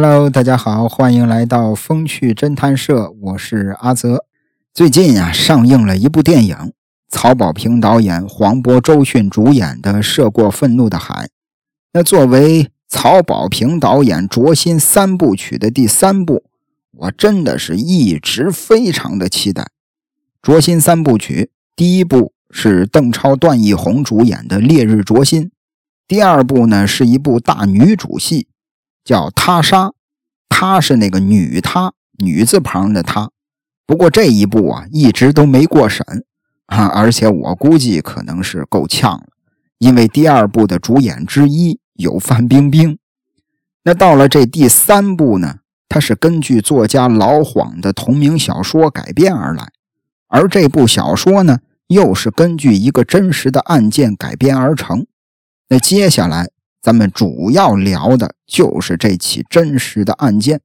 Hello，大家好，欢迎来到风趣侦探社，我是阿泽。最近啊，上映了一部电影，曹保平导演、黄渤、周迅主演的《涉过愤怒的海》。那作为曹保平导演《灼心》三部曲的第三部，我真的是一直非常的期待。《灼心》三部曲，第一部是邓超、段奕宏主演的《烈日灼心》，第二部呢是一部大女主戏。叫他杀，她是那个女她女字旁的她。不过这一部啊，一直都没过审啊，而且我估计可能是够呛了，因为第二部的主演之一有范冰冰。那到了这第三部呢，它是根据作家老黄的同名小说改编而来，而这部小说呢，又是根据一个真实的案件改编而成。那接下来。咱们主要聊的就是这起真实的案件。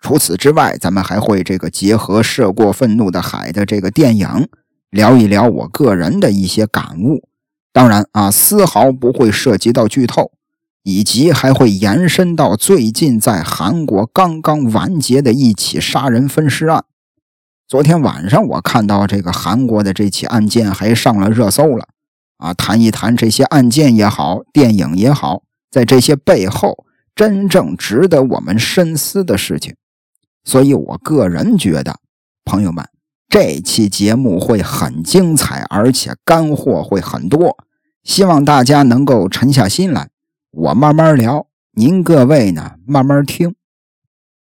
除此之外，咱们还会这个结合《涉过愤怒的海》的这个电影，聊一聊我个人的一些感悟。当然啊，丝毫不会涉及到剧透，以及还会延伸到最近在韩国刚刚完结的一起杀人分尸案。昨天晚上我看到这个韩国的这起案件还上了热搜了。啊，谈一谈这些案件也好，电影也好，在这些背后真正值得我们深思的事情。所以我个人觉得，朋友们，这期节目会很精彩，而且干货会很多。希望大家能够沉下心来，我慢慢聊，您各位呢慢慢听。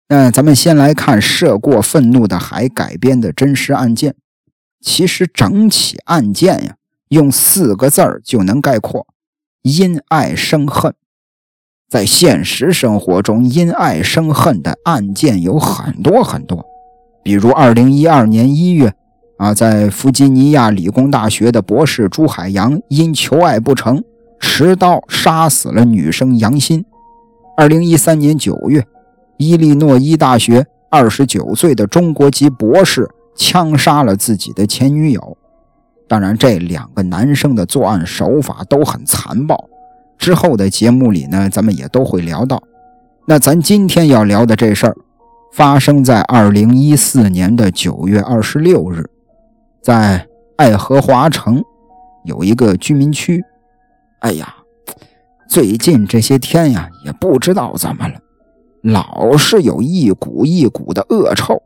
那咱们先来看《涉过愤怒的海》改编的真实案件。其实整起案件呀。用四个字儿就能概括：因爱生恨。在现实生活中，因爱生恨的案件有很多很多。比如，二零一二年一月，啊，在弗吉尼亚理工大学的博士朱海洋因求爱不成，持刀杀死了女生杨欣。二零一三年九月，伊利诺伊大学二十九岁的中国籍博士枪杀了自己的前女友。当然，这两个男生的作案手法都很残暴。之后的节目里呢，咱们也都会聊到。那咱今天要聊的这事儿，发生在二零一四年的九月二十六日，在爱荷华城有一个居民区。哎呀，最近这些天呀，也不知道怎么了，老是有一股一股的恶臭。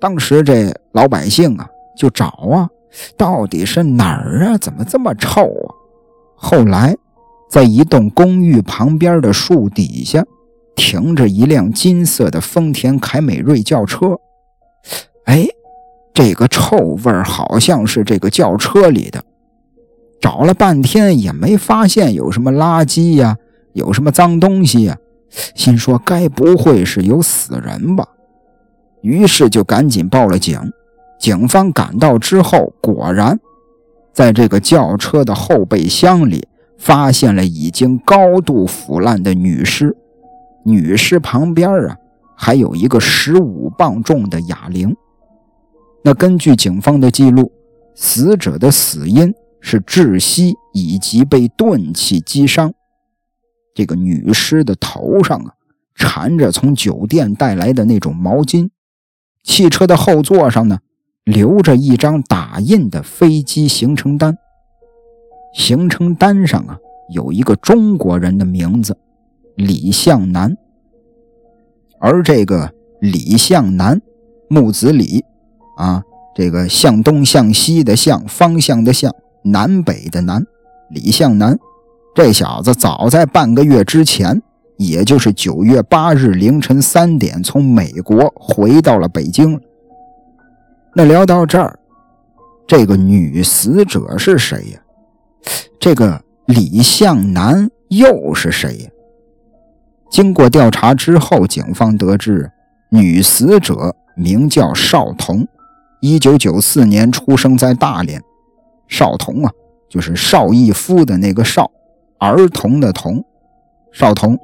当时这老百姓啊，就找啊。到底是哪儿啊？怎么这么臭啊？后来，在一栋公寓旁边的树底下，停着一辆金色的丰田凯美瑞轿车。哎，这个臭味好像是这个轿车里的。找了半天也没发现有什么垃圾呀，有什么脏东西呀，心说该不会是有死人吧？于是就赶紧报了警。警方赶到之后，果然，在这个轿车的后备箱里发现了已经高度腐烂的女尸。女尸旁边啊，还有一个十五磅重的哑铃。那根据警方的记录，死者的死因是窒息以及被钝器击伤。这个女尸的头上啊，缠着从酒店带来的那种毛巾。汽车的后座上呢。留着一张打印的飞机行程单，行程单上啊有一个中国人的名字李向南，而这个李向南，木子李，啊，这个向东向西的向，方向的向，南北的南，李向南，这小子早在半个月之前，也就是九月八日凌晨三点，从美国回到了北京。那聊到这儿，这个女死者是谁呀？这个李向南又是谁呀？经过调查之后，警方得知，女死者名叫邵彤，一九九四年出生在大连。邵彤啊，就是邵逸夫的那个邵，儿童的童。邵彤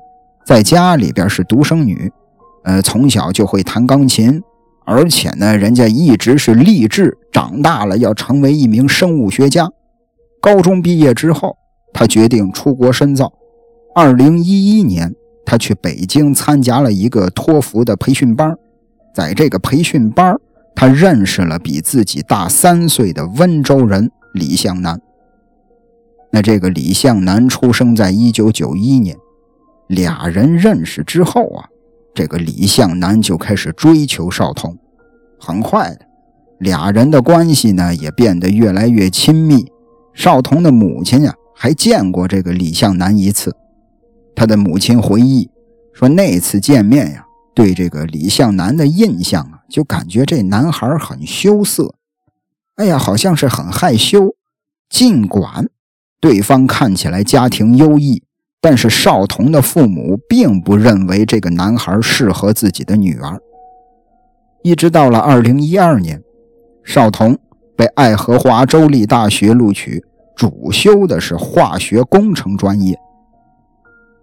在家里边是独生女，呃，从小就会弹钢琴。而且呢，人家一直是立志长大了要成为一名生物学家。高中毕业之后，他决定出国深造。二零一一年，他去北京参加了一个托福的培训班，在这个培训班，他认识了比自己大三岁的温州人李向南。那这个李向南出生在一九九一年，俩人认识之后啊，这个李向南就开始追求少彤，很快的，俩人的关系呢也变得越来越亲密。少彤的母亲呀，还见过这个李向南一次。他的母亲回忆说，那次见面呀，对这个李向南的印象啊，就感觉这男孩很羞涩，哎呀，好像是很害羞。尽管对方看起来家庭优异，但是少彤的父母并不认为这个男孩适合自己的女儿。一直到了二零一二年，少彤被爱荷华州立大学录取，主修的是化学工程专业。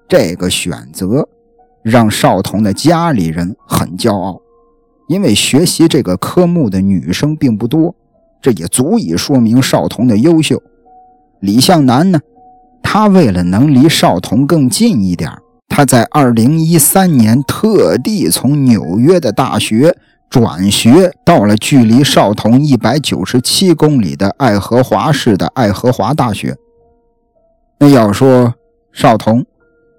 这个选择让少彤的家里人很骄傲，因为学习这个科目的女生并不多，这也足以说明少彤的优秀。李向南呢，他为了能离少彤更近一点，他在2013年特地从纽约的大学转学到了距离少彤197公里的爱荷华市的爱荷华大学。那要说少彤。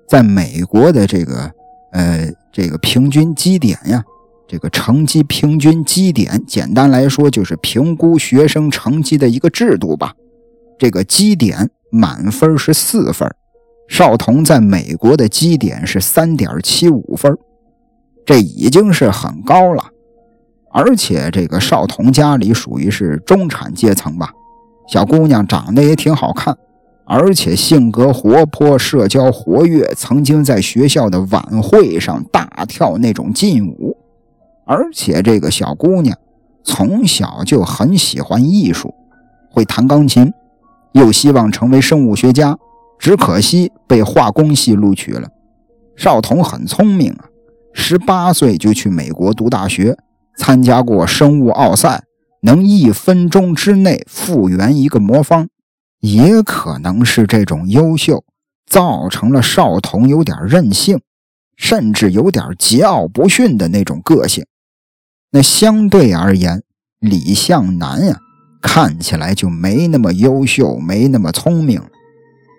在美国的这个，呃，这个平均基点呀，这个成绩平均基点，简单来说就是评估学生成绩的一个制度吧。这个基点满分是四分，少彤在美国的基点是三点七五分，这已经是很高了。而且这个少彤家里属于是中产阶层吧，小姑娘长得也挺好看。而且性格活泼，社交活跃，曾经在学校的晚会上大跳那种劲舞。而且这个小姑娘从小就很喜欢艺术，会弹钢琴，又希望成为生物学家，只可惜被化工系录取了。少彤很聪明啊，十八岁就去美国读大学，参加过生物奥赛，能一分钟之内复原一个魔方。也可能是这种优秀造成了少彤有点任性，甚至有点桀骜不驯的那种个性。那相对而言，李向南呀，看起来就没那么优秀，没那么聪明。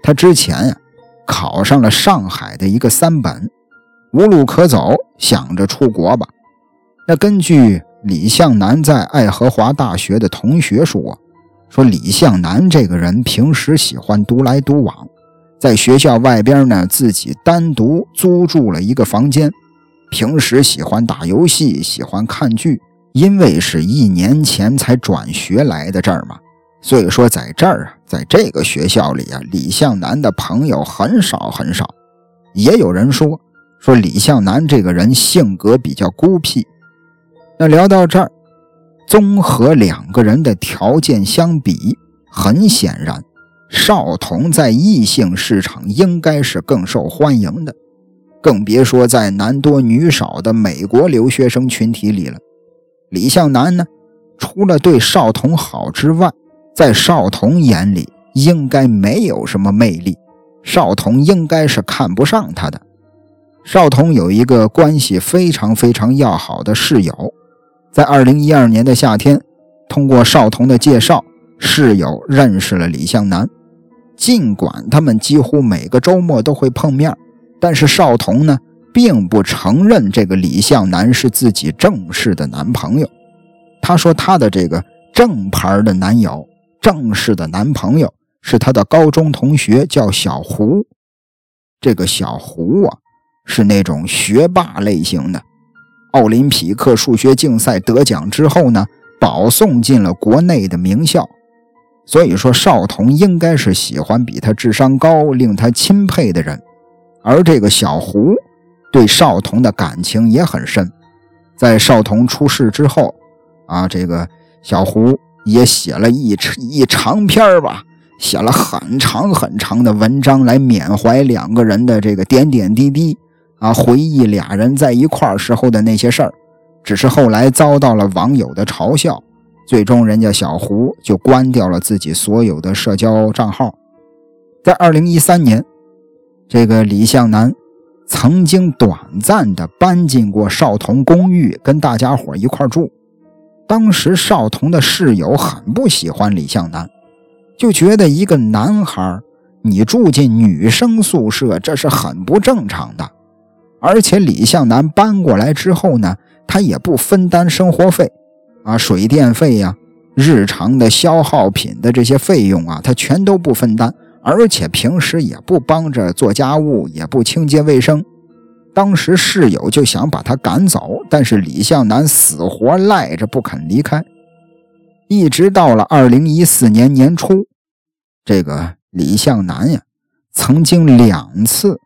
他之前呀，考上了上海的一个三本，无路可走，想着出国吧。那根据李向南在爱荷华大学的同学说。说李向南这个人平时喜欢独来独往，在学校外边呢自己单独租住了一个房间，平时喜欢打游戏，喜欢看剧。因为是一年前才转学来的这儿嘛，所以说在这儿啊，在这个学校里啊，李向南的朋友很少很少。也有人说，说李向南这个人性格比较孤僻。那聊到这儿。综合两个人的条件相比，很显然，少彤在异性市场应该是更受欢迎的，更别说在男多女少的美国留学生群体里了。李向南呢，除了对少彤好之外，在少彤眼里应该没有什么魅力，少彤应该是看不上他的。少彤有一个关系非常非常要好的室友。在二零一二年的夏天，通过少彤的介绍，室友认识了李向南。尽管他们几乎每个周末都会碰面，但是少彤呢，并不承认这个李向南是自己正式的男朋友。他说他的这个正牌的男友、正式的男朋友是他的高中同学，叫小胡。这个小胡啊，是那种学霸类型的。奥林匹克数学竞赛得奖之后呢，保送进了国内的名校，所以说少彤应该是喜欢比他智商高、令他钦佩的人。而这个小胡对少彤的感情也很深，在少彤出事之后，啊，这个小胡也写了一一长篇吧，写了很长很长的文章来缅怀两个人的这个点点滴滴。啊，回忆俩人在一块时候的那些事儿，只是后来遭到了网友的嘲笑，最终人家小胡就关掉了自己所有的社交账号。在二零一三年，这个李向南曾经短暂的搬进过少彤公寓，跟大家伙一块住。当时少彤的室友很不喜欢李向南，就觉得一个男孩你住进女生宿舍，这是很不正常的。而且李向南搬过来之后呢，他也不分担生活费，啊，水电费呀，日常的消耗品的这些费用啊，他全都不分担。而且平时也不帮着做家务，也不清洁卫生。当时室友就想把他赶走，但是李向南死活赖着不肯离开。一直到了二零一四年年初，这个李向南呀，曾经两次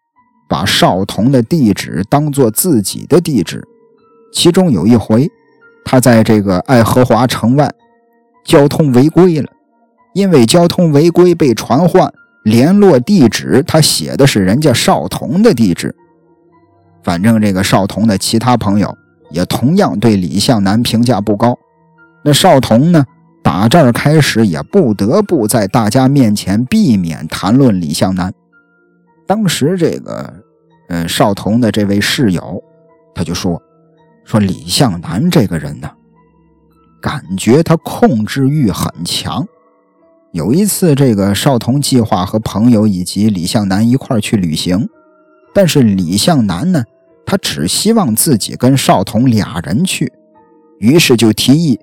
把少彤的地址当做自己的地址。其中有一回，他在这个爱荷华城外交通违规了，因为交通违规被传唤。联络地址，他写的是人家少彤的地址。反正这个少彤的其他朋友也同样对李向南评价不高。那少彤呢，打这儿开始也不得不在大家面前避免谈论李向南。当时这个，呃，少彤的这位室友，他就说，说李向南这个人呢，感觉他控制欲很强。有一次，这个少彤计划和朋友以及李向南一块去旅行，但是李向南呢，他只希望自己跟少彤俩人去，于是就提议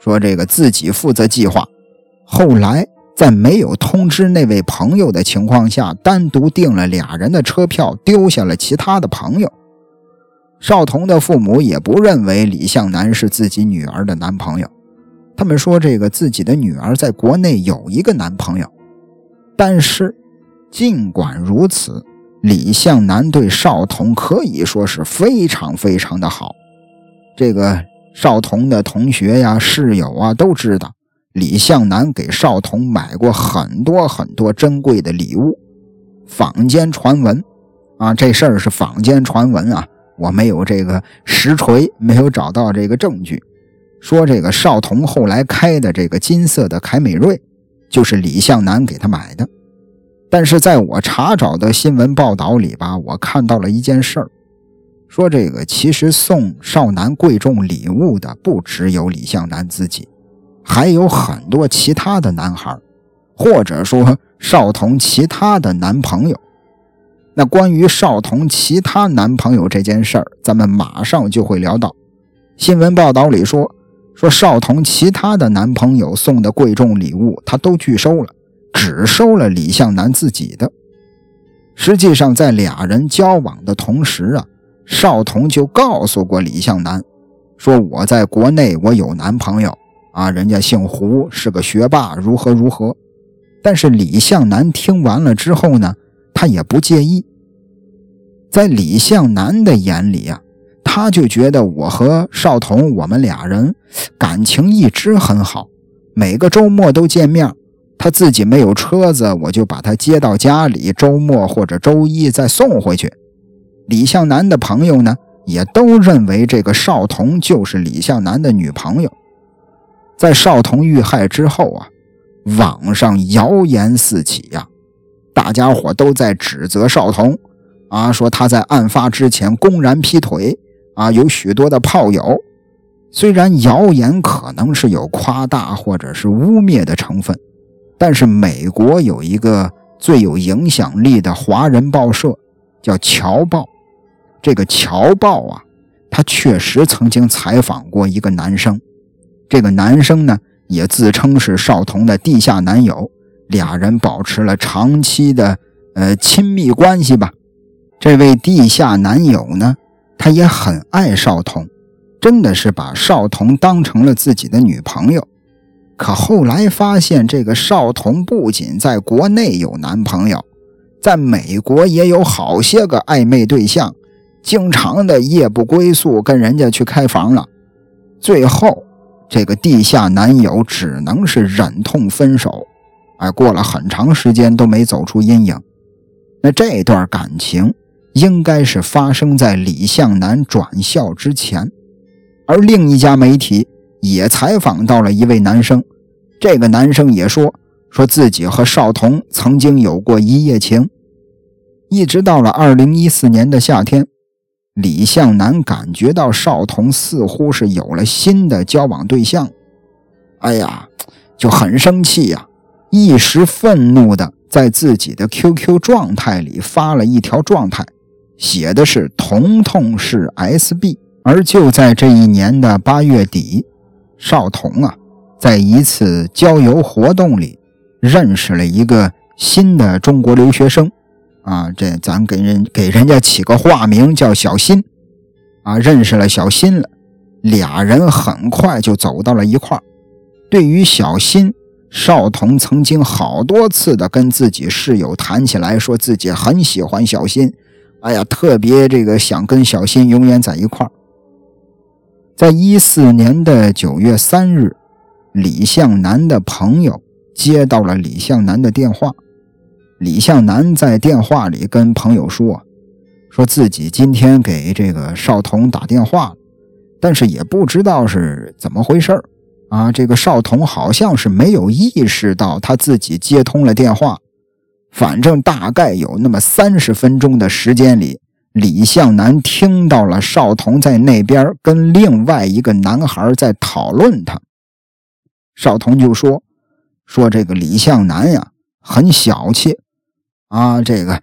说这个自己负责计划。后来在没有通知那位朋友的情况下，单独订了俩人的车票，丢下了其他的朋友。少彤的父母也不认为李向南是自己女儿的男朋友。他们说，这个自己的女儿在国内有一个男朋友，但是尽管如此，李向南对少彤可以说是非常非常的好。这个少彤的同学呀、室友啊都知道，李向南给少彤买过很多很多珍贵的礼物。坊间传闻啊，这事儿是坊间传闻啊，我没有这个实锤，没有找到这个证据。说这个少彤后来开的这个金色的凯美瑞，就是李向南给他买的。但是在我查找的新闻报道里吧，我看到了一件事儿，说这个其实送少南贵重礼物的不只有李向南自己，还有很多其他的男孩，或者说少彤其他的男朋友。那关于少彤其他男朋友这件事儿，咱们马上就会聊到。新闻报道里说。说少彤其他的男朋友送的贵重礼物，他都拒收了，只收了李向南自己的。实际上，在俩人交往的同时啊，少彤就告诉过李向南，说我在国内我有男朋友啊，人家姓胡，是个学霸，如何如何。但是李向南听完了之后呢，他也不介意。在李向南的眼里啊。他就觉得我和少彤，我们俩人感情一直很好，每个周末都见面。他自己没有车子，我就把他接到家里，周末或者周一再送回去。李向南的朋友呢，也都认为这个少彤就是李向南的女朋友。在少彤遇害之后啊，网上谣言四起呀，大家伙都在指责少彤，啊，说他在案发之前公然劈腿。啊，有许多的炮友，虽然谣言可能是有夸大或者是污蔑的成分，但是美国有一个最有影响力的华人报社，叫《侨报》。这个《侨报》啊，他确实曾经采访过一个男生，这个男生呢也自称是少彤的地下男友，俩人保持了长期的呃亲密关系吧。这位地下男友呢？他也很爱少彤，真的是把少彤当成了自己的女朋友。可后来发现，这个少彤不仅在国内有男朋友，在美国也有好些个暧昧对象，经常的夜不归宿，跟人家去开房了。最后，这个地下男友只能是忍痛分手。哎，过了很长时间都没走出阴影。那这段感情。应该是发生在李向南转校之前，而另一家媒体也采访到了一位男生，这个男生也说说自己和少彤曾经有过一夜情。一直到了二零一四年的夏天，李向南感觉到邵彤似乎是有了新的交往对象，哎呀，就很生气呀，一时愤怒的在自己的 QQ 状态里发了一条状态，写的是“彤彤是 SB”。而就在这一年的八月底，邵彤啊，在一次郊游活动里认识了一个新的中国留学生。啊，这咱给人给人家起个化名叫小新，啊，认识了小新了，俩人很快就走到了一块儿。对于小新，邵彤曾经好多次的跟自己室友谈起来，说自己很喜欢小新，哎呀，特别这个想跟小新永远在一块儿。在一四年的九月三日，李向南的朋友接到了李向南的电话。李向南在电话里跟朋友说：“说自己今天给这个邵彤打电话了，但是也不知道是怎么回事啊。这个邵彤好像是没有意识到他自己接通了电话。反正大概有那么三十分钟的时间里，李向南听到了邵彤在那边跟另外一个男孩在讨论他。邵彤就说：说这个李向南呀，很小气。”啊，这个，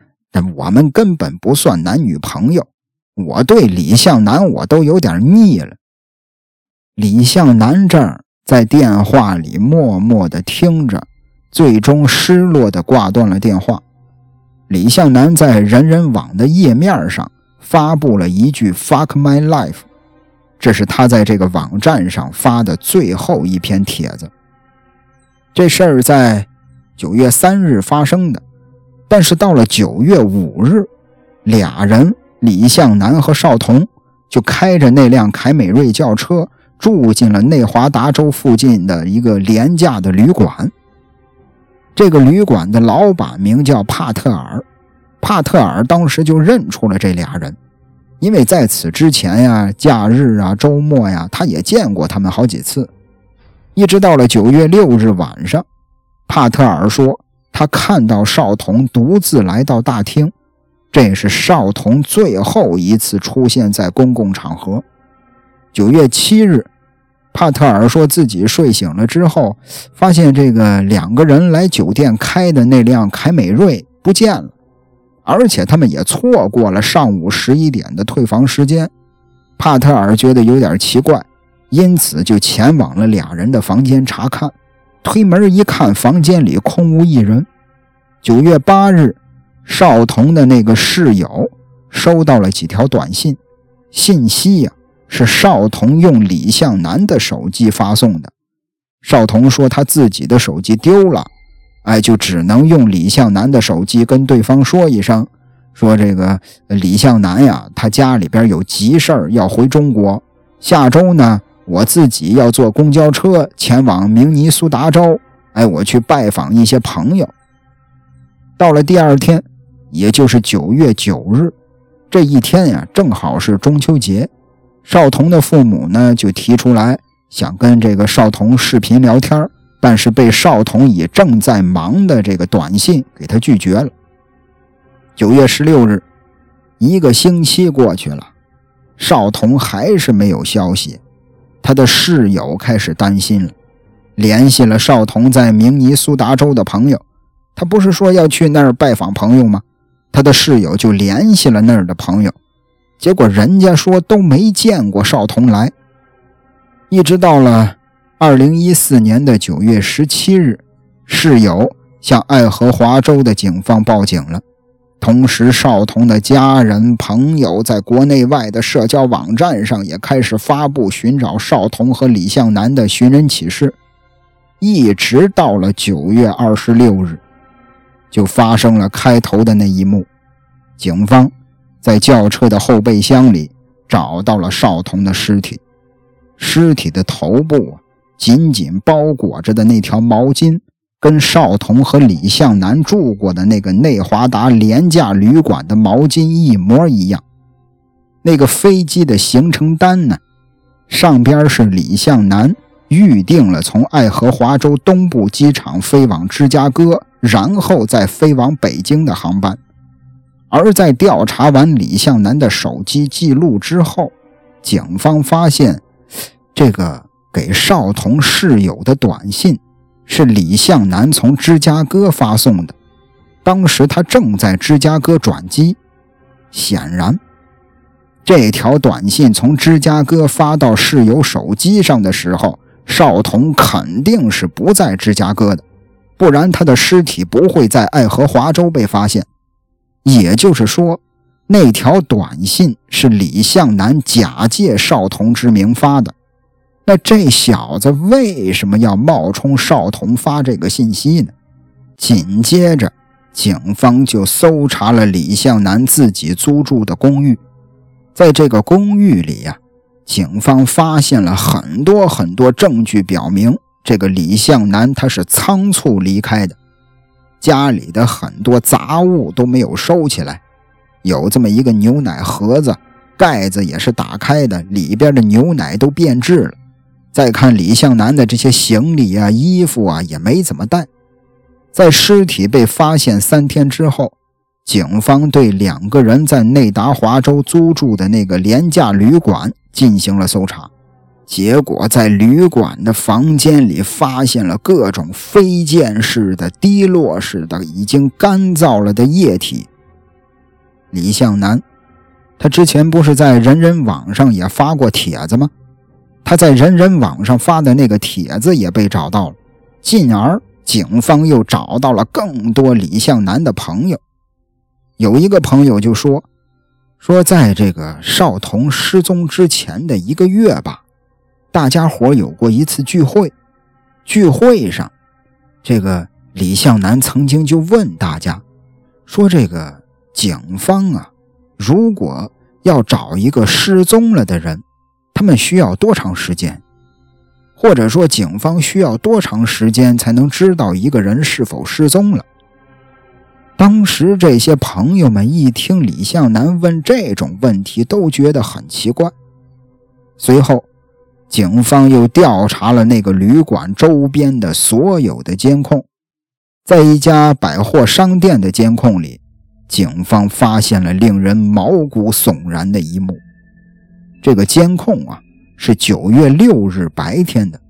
我们根本不算男女朋友。我对李向南我都有点腻了。李向南这儿在电话里默默的听着，最终失落的挂断了电话。李向南在人人网的页面上发布了一句 “fuck my life”，这是他在这个网站上发的最后一篇帖子。这事儿在九月三日发生的。但是到了九月五日，俩人李向南和邵彤就开着那辆凯美瑞轿车住进了内华达州附近的一个廉价的旅馆。这个旅馆的老板名叫帕特尔，帕特尔当时就认出了这俩人，因为在此之前呀，假日啊、周末呀，他也见过他们好几次。一直到了九月六日晚上，帕特尔说。他看到少彤独自来到大厅，这是少彤最后一次出现在公共场合。九月七日，帕特尔说自己睡醒了之后，发现这个两个人来酒店开的那辆凯美瑞不见了，而且他们也错过了上午十一点的退房时间。帕特尔觉得有点奇怪，因此就前往了俩人的房间查看。推门一看，房间里空无一人。九月八日，少彤的那个室友收到了几条短信，信息呀是少彤用李向南的手机发送的。少彤说他自己的手机丢了，哎，就只能用李向南的手机跟对方说一声，说这个李向南呀，他家里边有急事儿要回中国，下周呢。我自己要坐公交车前往明尼苏达州，哎，我去拜访一些朋友。到了第二天，也就是九月九日，这一天呀，正好是中秋节。少彤的父母呢，就提出来想跟这个少彤视频聊天，但是被少彤以正在忙的这个短信给他拒绝了。九月十六日，一个星期过去了，少彤还是没有消息。他的室友开始担心了，联系了少彤在明尼苏达州的朋友。他不是说要去那儿拜访朋友吗？他的室友就联系了那儿的朋友，结果人家说都没见过少彤来。一直到了二零一四年的九月十七日，室友向爱荷华州的警方报警了。同时，少彤的家人、朋友在国内外的社交网站上也开始发布寻找少彤和李向南的寻人启事。一直到了九月二十六日，就发生了开头的那一幕：警方在轿车的后备箱里找到了少彤的尸体，尸体的头部紧紧包裹着的那条毛巾。跟少彤和李向南住过的那个内华达廉价旅馆的毛巾一模一样。那个飞机的行程单呢，上边是李向南预定了从爱荷华州东部机场飞往芝加哥，然后再飞往北京的航班，而在调查完李向南的手机记录之后，警方发现，这个给少彤室友的短信是李向南从芝加哥发送的。当时他正在芝加哥转机，显然，这条短信从芝加哥发到室友手机上的时候，少彤肯定是不在芝加哥的。不然，他的尸体不会在爱荷华州被发现。也就是说，那条短信是李向南假借少彤之名发的。那这小子为什么要冒充少彤发这个信息呢？紧接着，警方就搜查了李向南自己租住的公寓。在这个公寓里呀，警方发现了很多很多证据，表明。这个李向南他是仓促离开的，家里的很多杂物都没有收起来，有这么一个牛奶盒子，盖子也是打开的，里边的牛奶都变质了。再看李向南的这些行李啊、衣服啊，也没怎么带。在尸体被发现三天之后，警方对两个人在内达华州租住的那个廉价旅馆进行了搜查。结果在旅馆的房间里发现了各种飞溅式的、滴落式的、已经干燥了的液体。李向南，他之前不是在人人网上也发过帖子吗？他在人人网上发的那个帖子也被找到了，进而警方又找到了更多李向南的朋友。有一个朋友就说：“说在这个少童失踪之前的一个月吧。”大家伙有过一次聚会，聚会上，这个李向南曾经就问大家说：“这个警方啊，如果要找一个失踪了的人，他们需要多长时间？或者说，警方需要多长时间才能知道一个人是否失踪了？”当时这些朋友们一听李向南问这种问题，都觉得很奇怪。随后。警方又调查了那个旅馆周边的所有的监控，在一家百货商店的监控里，警方发现了令人毛骨悚然的一幕。这个监控啊，是九月六日白天的。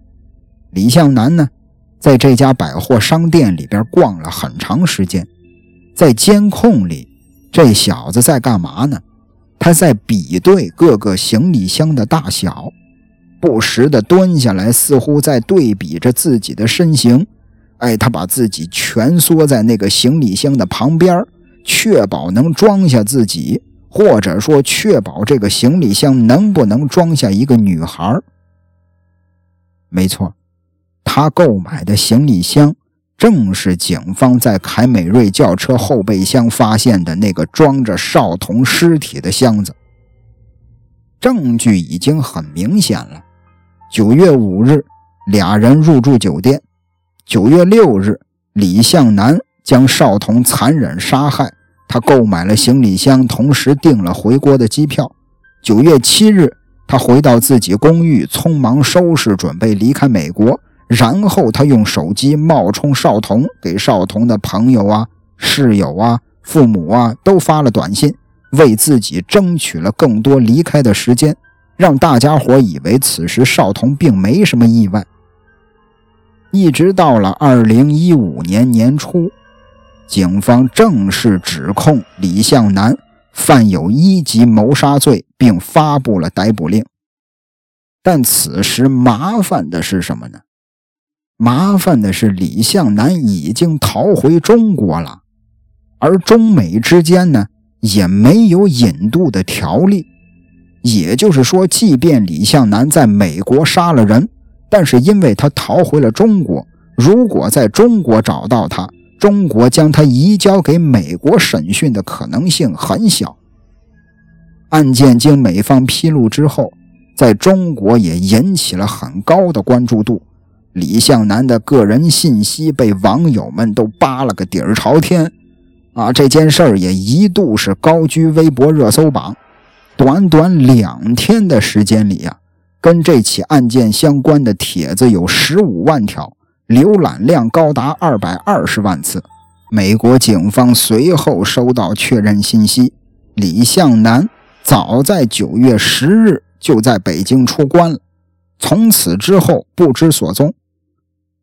李向南呢，在这家百货商店里边逛了很长时间，在监控里，这小子在干嘛呢？他在比对各个行李箱的大小。不时地蹲下来，似乎在对比着自己的身形。哎，他把自己蜷缩在那个行李箱的旁边，确保能装下自己，或者说确保这个行李箱能不能装下一个女孩。没错，他购买的行李箱正是警方在凯美瑞轿车后备箱发现的那个装着少童尸体的箱子。证据已经很明显了。九月五日，俩人入住酒店。九月六日，李向南将少彤残忍杀害。他购买了行李箱，同时订了回国的机票。九月七日，他回到自己公寓，匆忙收拾，准备离开美国。然后他用手机冒充少彤，给少彤的朋友啊、室友啊、父母啊都发了短信，为自己争取了更多离开的时间。让大家伙以为此时少彤并没什么意外，一直到了二零一五年年初，警方正式指控李向南犯有一级谋杀罪，并发布了逮捕令。但此时麻烦的是什么呢？麻烦的是李向南已经逃回中国了，而中美之间呢也没有引渡的条例。也就是说，即便李向南在美国杀了人，但是因为他逃回了中国，如果在中国找到他，中国将他移交给美国审讯的可能性很小。案件经美方披露之后，在中国也引起了很高的关注度，李向南的个人信息被网友们都扒了个底儿朝天，啊，这件事儿也一度是高居微博热搜榜。短短两天的时间里呀，跟这起案件相关的帖子有十五万条，浏览量高达二百二十万次。美国警方随后收到确认信息，李向南早在九月十日就在北京出关了，从此之后不知所踪。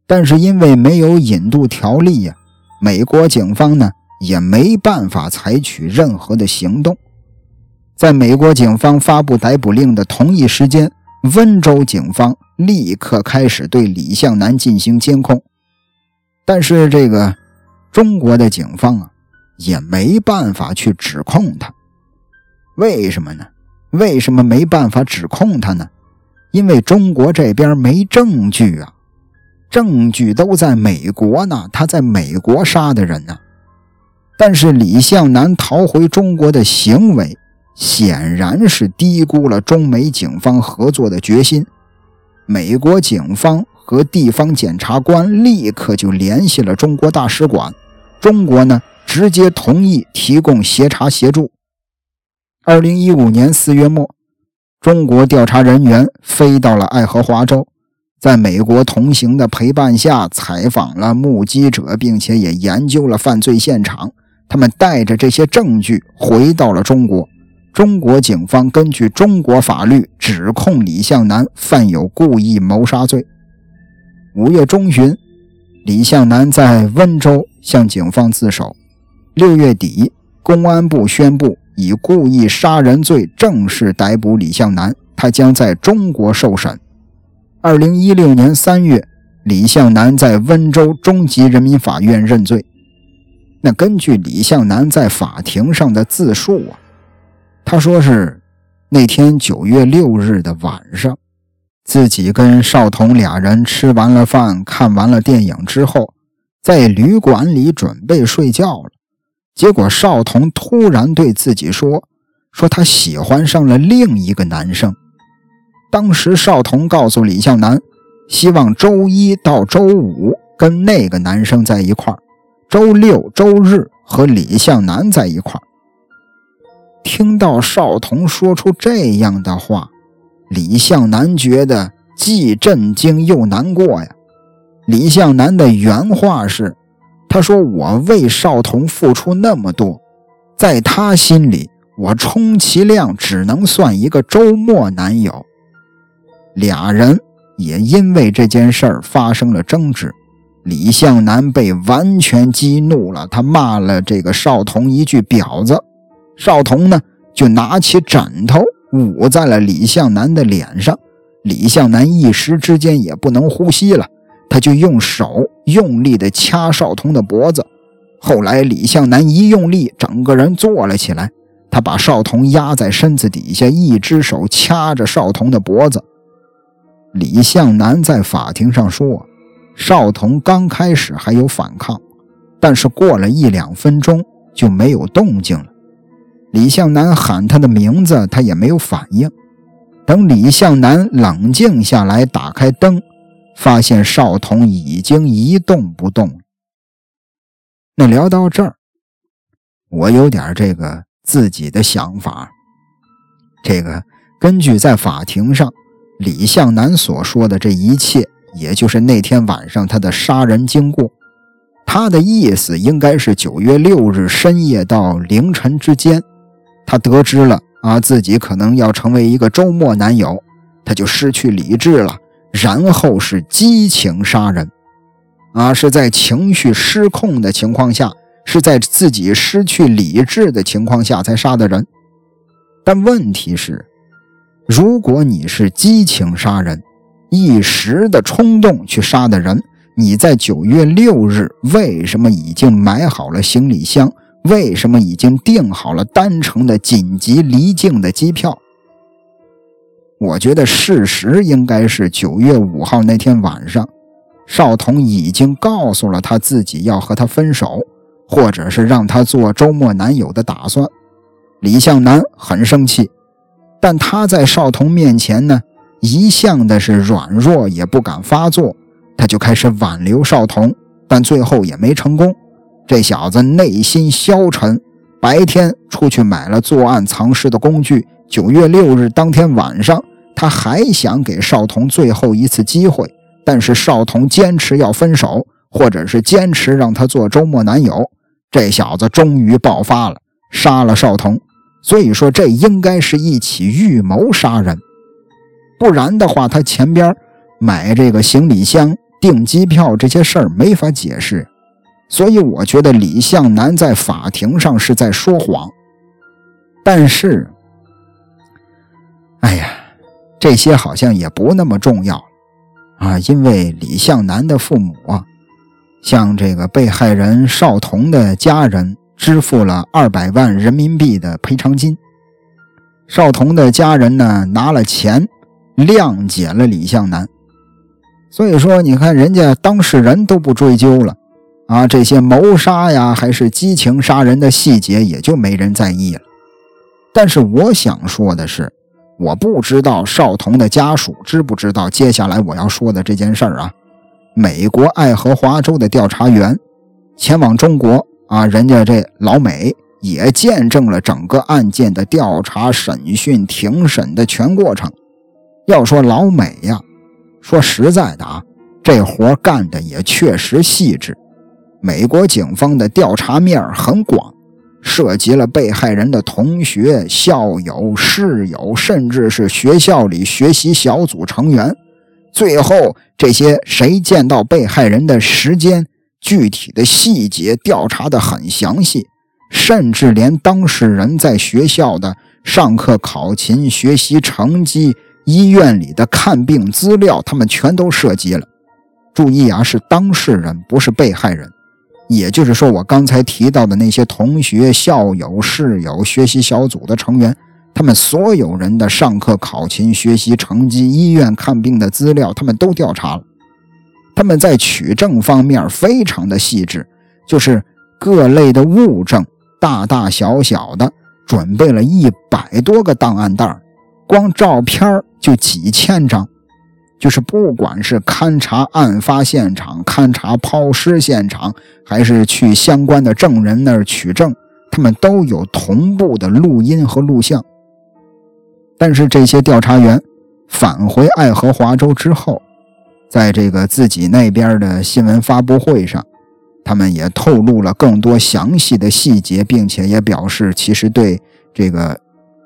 但是因为没有引渡条例呀，美国警方呢也没办法采取任何的行动。在美国警方发布逮捕令的同一时间，温州警方立刻开始对李向南进行监控，但是这个。中国的警方啊，也没办法去指控他，为什么呢？为什么没办法指控他呢？因为中国这边没证据啊，证据都在美国呢，他在美国杀的人呢。但是李向南逃回中国的行为，显然是低估了中美警方合作的决心。美国警方和地方检察官立刻就联系了中国大使馆。中国呢，直接同意提供协查协助。二零一五年四月末，中国调查人员飞到了爱荷华州，在美国同行的陪伴下，采访了目击者，并且也研究了犯罪现场。他们带着这些证据回到了中国。中国警方根据中国法律指控李向南犯有故意谋杀罪。五月中旬。李向南在温州向警方自首。六月底，公安部宣布以故意杀人罪正式逮捕李向南，他将在中国受审。二零一六年三月，李向南在温州中级人民法院认罪。那根据李向南在法庭上的自述啊，他说是那天九月六日的晚上。自己跟少彤俩人吃完了饭，看完了电影之后，在旅馆里准备睡觉了。结果少彤突然对自己说：“说他喜欢上了另一个男生。”当时少彤告诉李向南，希望周一到周五跟那个男生在一块儿，周六周日和李向南在一块儿。听到少彤说出这样的话。李向南觉得既震惊又难过呀。李向南的原话是：“他说我为少彤付出那么多，在他心里，我充其量只能算一个周末男友。”俩人也因为这件事儿发生了争执。李向南被完全激怒了，他骂了这个少彤一句“婊子”。少彤呢，就拿起枕头。捂在了李向南的脸上，李向南一时之间也不能呼吸了，他就用手用力地掐少彤的脖子。后来李向南一用力，整个人坐了起来，他把少彤压在身子底下，一只手掐着少彤的脖子。李向南在法庭上说，少彤刚开始还有反抗，但是过了一两分钟就没有动静了。李向南喊他的名字，他也没有反应。等李向南冷静下来，打开灯，发现少彤已经一动不动。那聊到这儿，我有点这个自己的想法。这个根据在法庭上李向南所说的这一切，也就是那天晚上他的杀人经过，他的意思应该是九月六日深夜到凌晨之间。他得知了啊，自己可能要成为一个周末男友，他就失去理智了，然后是激情杀人，啊，是在情绪失控的情况下，是在自己失去理智的情况下才杀的人。但问题是，如果你是激情杀人，一时的冲动去杀的人，你在九月六日为什么已经买好了行李箱？为什么已经订好了单程的紧急离境的机票？我觉得事实应该是九月五号那天晚上，少彤已经告诉了他自己要和他分手，或者是让他做周末男友的打算。李向南很生气，但他在少彤面前呢，一向的是软弱，也不敢发作，他就开始挽留少彤，但最后也没成功。这小子内心消沉，白天出去买了作案藏尸的工具。九月六日当天晚上，他还想给少彤最后一次机会，但是少彤坚持要分手，或者是坚持让他做周末男友。这小子终于爆发了，杀了少彤。所以说，这应该是一起预谋杀人，不然的话，他前边买这个行李箱、订机票这些事儿没法解释。所以，我觉得李向南在法庭上是在说谎。但是，哎呀，这些好像也不那么重要啊，因为李向南的父母啊，向这个被害人邵彤的家人。支付了二百万人民币的赔偿金。邵彤的家人呢，拿了钱谅解了李向南。所以说，你看人家当事人都不追究了啊，这些谋杀呀，还是激情杀人的细节，也就没人在意了。但是我想说的是，我不知道少彤的家属知不知道接下来我要说的这件事儿啊。美国爱荷华州的调查员前往中国。啊，人家这老美也见证了整个案件的调查、审讯、庭审的全过程。要说老美呀，说实在的啊，这活干的也确实细致。美国警方的调查面很广，涉及了被害人的同学、校友、室友，甚至是学校里学习小组成员。最后，这些谁见到被害人的时间？具体的细节调查的很详细，甚至连当事人在学校的上课、考勤、学习成绩、医院里的看病资料，他们全都涉及了。注意啊，是当事人，不是被害人。也就是说，我刚才提到的那些同学、校友、室友、学习小组的成员，他们所有人的上课、考勤、学习成绩、医院看病的资料，他们都调查了。他们在取证方面非常的细致，就是各类的物证，大大小小的，准备了一百多个档案袋光照片就几千张。就是不管是勘察案发现场、勘察抛尸现场，还是去相关的证人那儿取证，他们都有同步的录音和录像。但是这些调查员返回爱荷华州之后。在这个自己那边的新闻发布会上，他们也透露了更多详细的细节，并且也表示其实对这个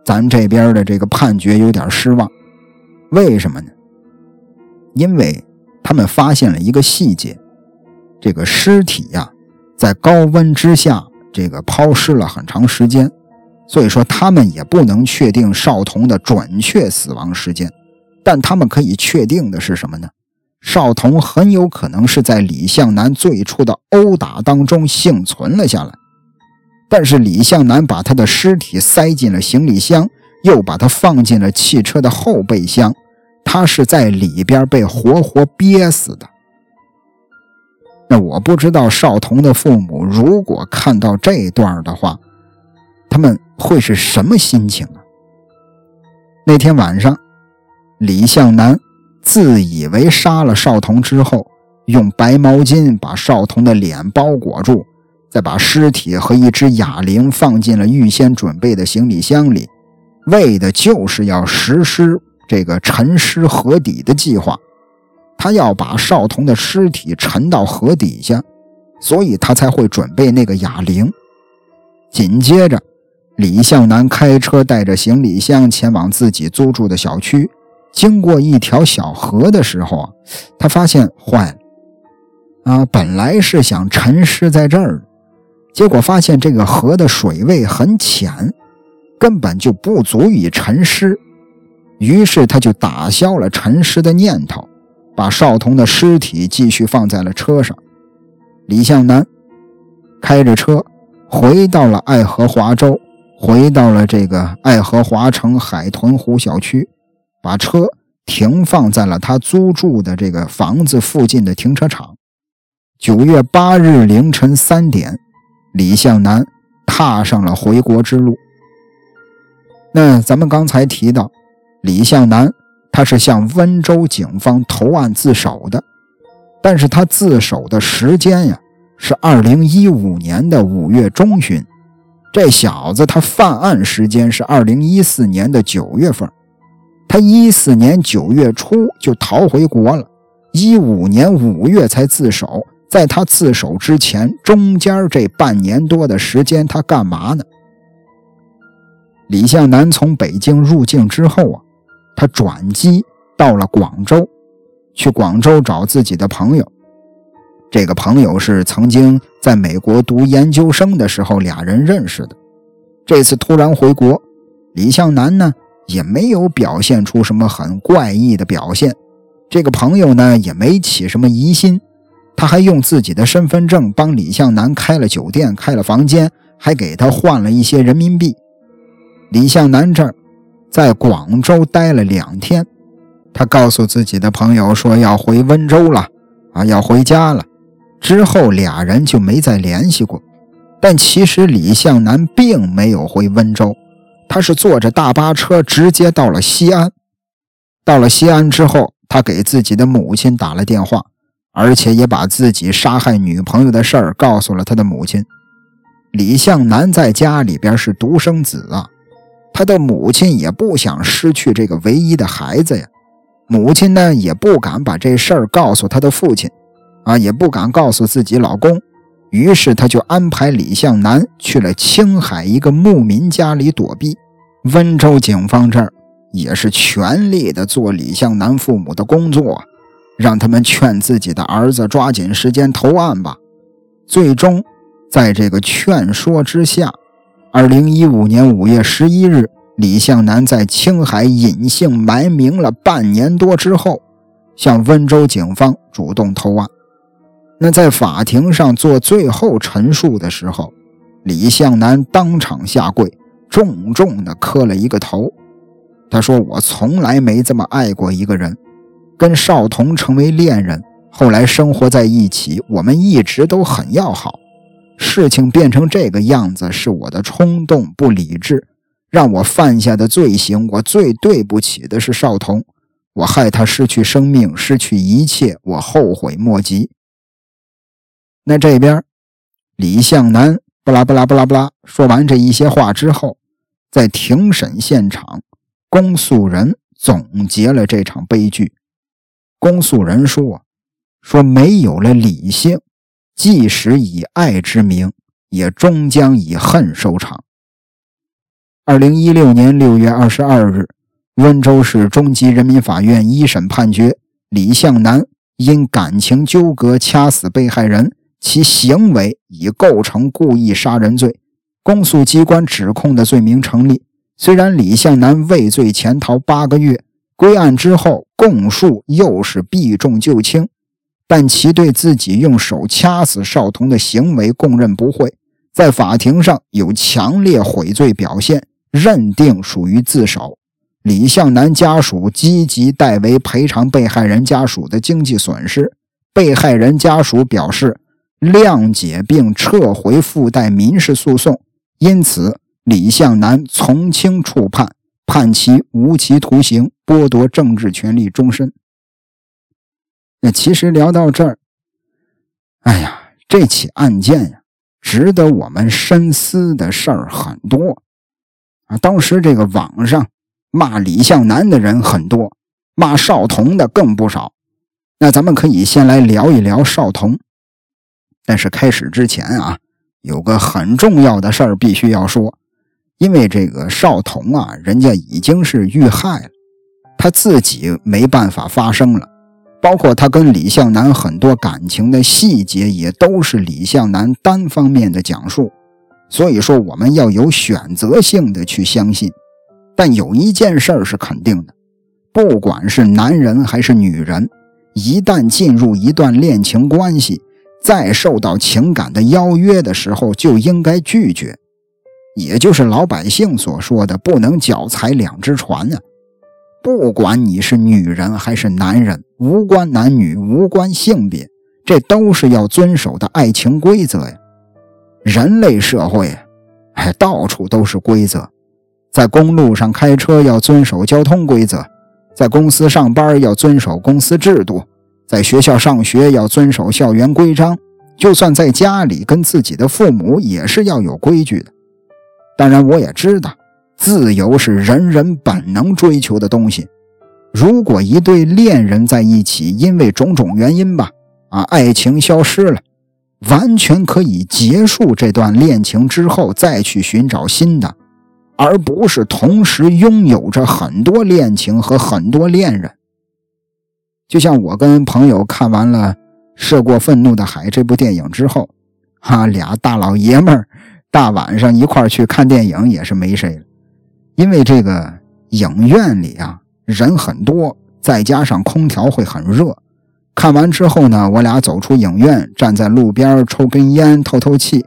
咱这边的这个判决有点失望。为什么呢？因为他们发现了一个细节：这个尸体呀，在高温之下这个抛尸了很长时间，所以说他们也不能确定少童的准确死亡时间。但他们可以确定的是什么呢？少童很有可能是在李向南最初的殴打当中幸存了下来，但是李向南把他的尸体塞进了行李箱，又把他放进了汽车的后备箱，他是在里边被活活憋死的。那我不知道少彤的父母如果看到这段的话，他们会是什么心情啊？那天晚上，李向南。自以为杀了少彤之后，用白毛巾把少彤的脸包裹住，再把尸体和一只哑铃放进了预先准备的行李箱里，为的就是要实施这个沉尸河底的计划。他要把少彤的尸体沉到河底下，所以他才会准备那个哑铃。紧接着，李向南开车带着行李箱前往自己租住的小区。经过一条小河的时候啊，他发现坏了啊！本来是想沉尸在这儿，结果发现这个河的水位很浅，根本就不足以沉尸。于是他就打消了沉尸的念头，把少童的尸体继续放在了车上。李向南开着车回到了爱荷华州，回到了这个爱荷华城海豚湖小区。把车停放在了他租住的这个房子附近的停车场。九月八日凌晨三点，李向南踏上了回国之路。那咱们刚才提到，李向南他是向温州警方投案自首的，但是他自首的时间呀是二零一五年的五月中旬，这小子他犯案时间是二零一四年的九月份。他一四年九月初就逃回国了，一五年五月才自首，在他自首之前，中间这半年多的时间，他干嘛呢？李向南从北京入境之后啊，他转机到了广州，去广州找自己的朋友。这个朋友是曾经在美国读研究生的时候俩人认识的。这次突然回国，李向南呢也没有表现出什么很怪异的表现，这个朋友呢也没起什么疑心。他还用自己的身份证帮李向南开了酒店，开了房间，还给他换了一些人民币。李向南这儿在广州待了两天，他告诉自己的朋友说要回温州了，啊，要回家了。之后俩人就没再联系过。但其实李向南并没有回温州，他是坐着大巴车直接到了西安。到了西安之后，他给自己的母亲打了电话。而且也把自己杀害女朋友的事儿告诉了他的母亲。李向南在家里边是独生子啊，他的母亲也不想失去这个唯一的孩子呀。母亲呢也不敢把这事儿告诉他的父亲，啊，也不敢告诉自己老公。于是他就安排李向南去了青海一个牧民家里躲避。温州警方这儿也是全力的做李向南父母的工作。让他们劝自己的儿子抓紧时间投案吧。最终，在这个劝说之下，二零一五年五月十一日，李向南在青海隐姓埋名了半年多之后，向温州警方主动投案。那在法庭上做最后陈述的时候，李向南当场下跪，重重的磕了一个头。他说：“我从来没这么爱过一个人。”跟少彤成为恋人，后来生活在一起，我们一直都很要好。事情变成这个样子，是我的冲动不理智，让我犯下的罪行。我最对不起的是少彤，我害他失去生命，失去一切，我后悔莫及。那这边，李向南布拉布拉布拉布拉说完这一些话之后，在庭审现场，公诉人总结了这场悲剧。公诉人说：“说没有了理性，即使以爱之名，也终将以恨收场。”二零一六年六月二十二日，温州市中级人民法院一审判决李向南因感情纠葛掐死被害人，其行为已构成故意杀人罪，公诉机关指控的罪名成立。虽然李向南畏罪潜逃八个月。归案之后，供述又是避重就轻，但其对自己用手掐死少童的行为供认不讳，在法庭上有强烈悔罪表现，认定属于自首。李向南家属积极代为赔偿被害人家属的经济损失，被害人家属表示谅解并撤回附带民事诉讼，因此李向南从轻处判。判其无期徒刑，剥夺政治权利终身。那其实聊到这儿，哎呀，这起案件呀，值得我们深思的事儿很多啊。当时这个网上骂李向南的人很多，骂少彤的更不少。那咱们可以先来聊一聊少彤。但是开始之前啊，有个很重要的事儿必须要说。因为这个少彤啊，人家已经是遇害了，他自己没办法发声了，包括他跟李向南很多感情的细节，也都是李向南单方面的讲述。所以说，我们要有选择性的去相信。但有一件事是肯定的，不管是男人还是女人，一旦进入一段恋情关系，再受到情感的邀约的时候，就应该拒绝。也就是老百姓所说的“不能脚踩两只船”呢。不管你是女人还是男人，无关男女，无关性别，这都是要遵守的爱情规则呀。人类社会，哎，到处都是规则。在公路上开车要遵守交通规则，在公司上班要遵守公司制度，在学校上学要遵守校园规章，就算在家里跟自己的父母也是要有规矩的。当然，我也知道，自由是人人本能追求的东西。如果一对恋人在一起，因为种种原因吧，啊，爱情消失了，完全可以结束这段恋情之后再去寻找新的，而不是同时拥有着很多恋情和很多恋人。就像我跟朋友看完了《涉过愤怒的海》这部电影之后，哈，俩大老爷们儿大晚上一块去看电影也是没谁了，因为这个影院里啊人很多，再加上空调会很热。看完之后呢，我俩走出影院，站在路边抽根烟透透气。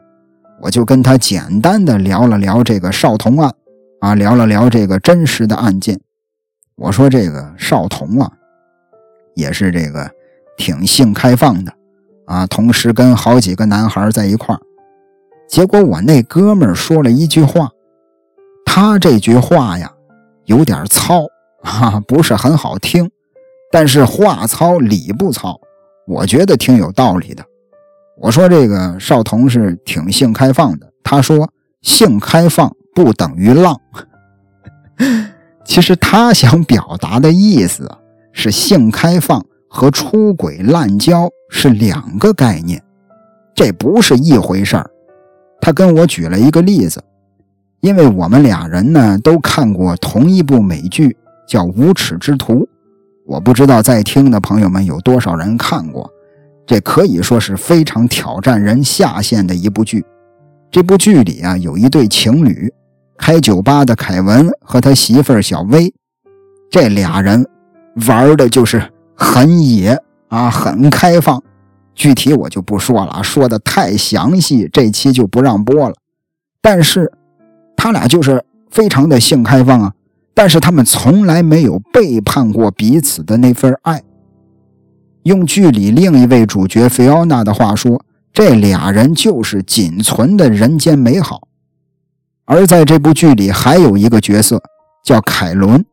我就跟他简单的聊了聊这个少童案，啊，聊了聊这个真实的案件。我说这个少童啊。也是这个挺性开放的啊，同时跟好几个男孩在一块儿。结果我那哥们儿说了一句话，他这句话呀有点糙啊，不是很好听，但是话糙理不糙，我觉得挺有道理的。我说这个少彤是挺性开放的，他说性开放不等于浪，其实他想表达的意思。是性开放和出轨滥交是两个概念，这不是一回事儿。他跟我举了一个例子，因为我们俩人呢都看过同一部美剧，叫《无耻之徒》。我不知道在听的朋友们有多少人看过，这可以说是非常挑战人下限的一部剧。这部剧里啊有一对情侣，开酒吧的凯文和他媳妇小薇，这俩人。玩的就是很野啊，很开放。具体我就不说了，说的太详细，这期就不让播了。但是他俩就是非常的性开放啊，但是他们从来没有背叛过彼此的那份爱。用剧里另一位主角菲奥娜的话说，这俩人就是仅存的人间美好。而在这部剧里，还有一个角色叫凯伦。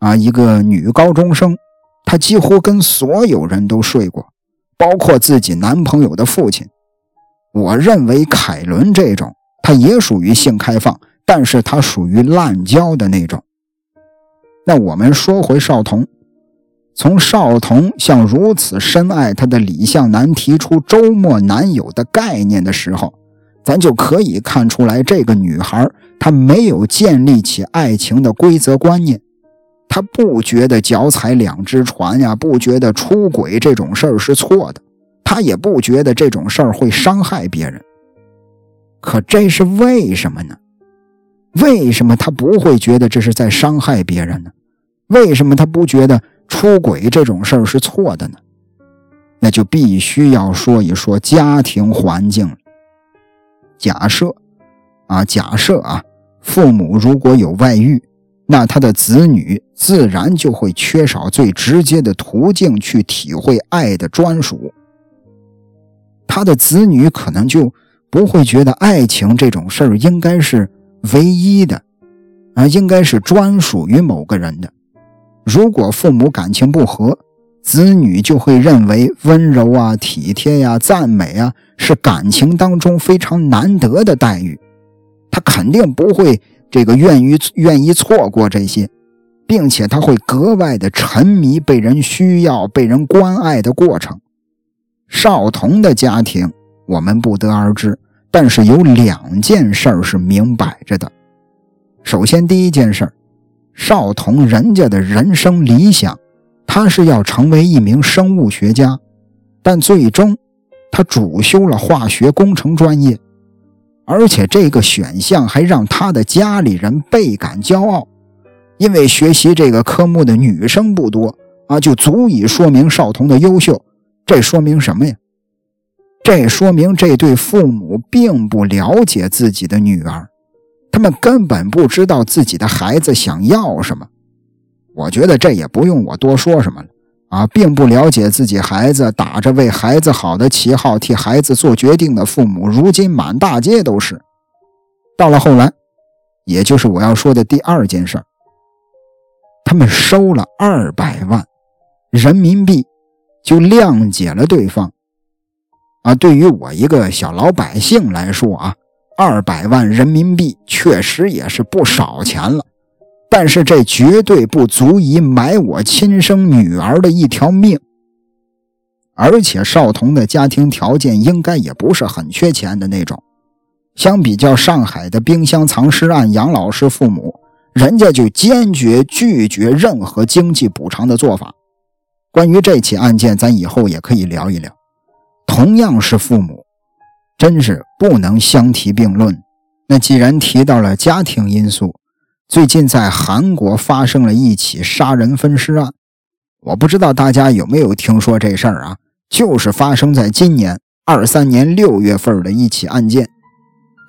啊，一个女高中生，她几乎跟所有人都睡过，包括自己男朋友的父亲。我认为凯伦这种，她也属于性开放，但是她属于滥交的那种。那我们说回少彤，从少彤向如此深爱他的李向南提出周末男友的概念的时候，咱就可以看出来，这个女孩她没有建立起爱情的规则观念。她不觉得脚踩两只船呀，不觉得出轨这种事儿是错的，她也不觉得这种事儿会伤害别人。可这是为什么呢？为什么他不会觉得这是在伤害别人呢？为什么他不觉得出轨这种事儿是错的呢？那就必须要说一说家庭环境。假设啊，假设啊，父母如果有外遇。那他的子女自然就会缺少最直接的途径去体会爱的专属。他的子女可能就不会觉得爱情这种事儿应该是唯一的，啊，应该是专属于某个人的。如果父母感情不和，子女就会认为温柔啊、体贴呀、赞美啊是感情当中非常难得的待遇，他肯定不会。这个愿意愿意错过这些，并且他会格外的沉迷被人需要、被人关爱的过程。少童的家庭我们不得而知，但是有两件事是明摆着的。首先，第一件事，少彤人家的人生理想，他是要成为一名生物学家，但最终他主修了化学工程专业。而且这个选项还让他的家里人倍感骄傲，因为学习这个科目的女生不多啊，就足以说明少彤的优秀。这说明什么呀？这说明这对父母并不了解自己的女儿，他们根本不知道自己的孩子想要什么。我觉得这也不用我多说什么了。啊，并不了解自己孩子，打着为孩子好的旗号替孩子做决定的父母，如今满大街都是。到了后来，也就是我要说的第二件事他们收了二百万人民币，就谅解了对方。啊，对于我一个小老百姓来说啊，二百万人民币确实也是不少钱了。但是这绝对不足以买我亲生女儿的一条命，而且少彤的家庭条件应该也不是很缺钱的那种。相比较上海的冰箱藏尸案，杨老师父母人家就坚决拒绝任何经济补偿的做法。关于这起案件，咱以后也可以聊一聊。同样是父母，真是不能相提并论。那既然提到了家庭因素，最近在韩国发生了一起杀人分尸案，我不知道大家有没有听说这事儿啊？就是发生在今年二三年六月份的一起案件。